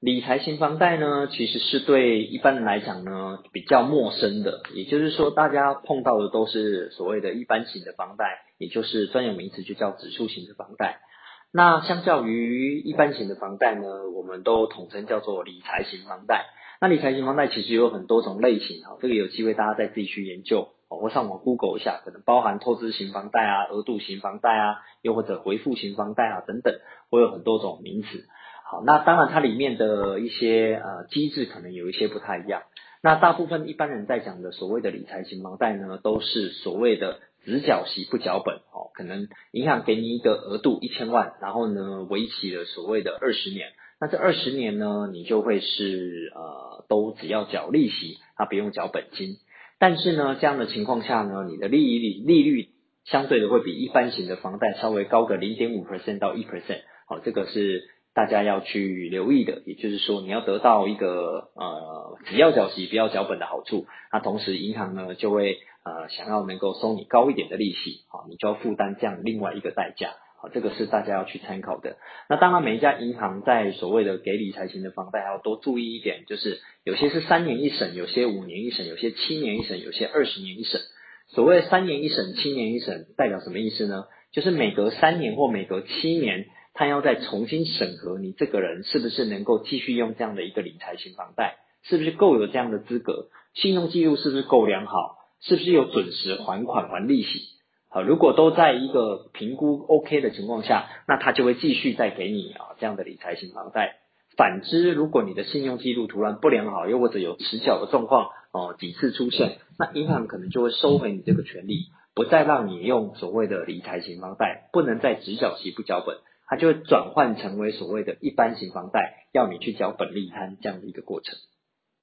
理财型房贷呢，其实是对一般人来讲呢比较陌生的，也就是说，大家碰到的都是所谓的一般型的房贷，也就是专有名词就叫指数型的房贷。那相较于一般型的房贷呢，我们都统称叫做理财型房贷。那理财型房贷其实有很多种类型啊，这个有机会大家再自己去研究哦，或上网 Google 一下，可能包含透支型房贷啊、额度型房贷啊，又或者回复型房贷啊等等，会有很多种名词。好，那当然它里面的一些呃机制可能有一些不太一样。那大部分一般人在讲的所谓的理财型房贷呢，都是所谓的。只缴息不缴本哦，可能银行给你一个额度一千万，然后呢，为期了所谓的二十年。那这二十年呢，你就会是呃，都只要缴利息，它不用缴本金。但是呢，这样的情况下呢，你的利率利率相对的会比一般型的房贷稍微高个零点五 percent 到一 percent。好，这个是大家要去留意的。也就是说，你要得到一个呃，只要缴息不要缴本的好处，那同时银行呢就会。呃，想要能够收你高一点的利息，好，你就要负担这样另外一个代价，好，这个是大家要去参考的。那当然，每一家银行在所谓的给理财型的房贷，要多注意一点，就是有些是三年一审，有些五年一审，有些七年一审，有些二十年一审。所谓三年一审、七年一审，代表什么意思呢？就是每隔三年或每隔七年，他要再重新审核你这个人是不是能够继续用这样的一个理财型房贷，是不是够有这样的资格，信用记录是不是够良好。是不是有准时还款还利息？好，如果都在一个评估 OK 的情况下，那他就会继续再给你啊这样的理财型房贷。反之，如果你的信用记录突然不良好，又或者有迟缴的状况哦几次出现，那银行可能就会收回你这个权利，不再让你用所谓的理财型房贷，不能再只缴息不缴本，它就会转换成为所谓的一般型房贷，要你去缴本利摊这样的一个过程。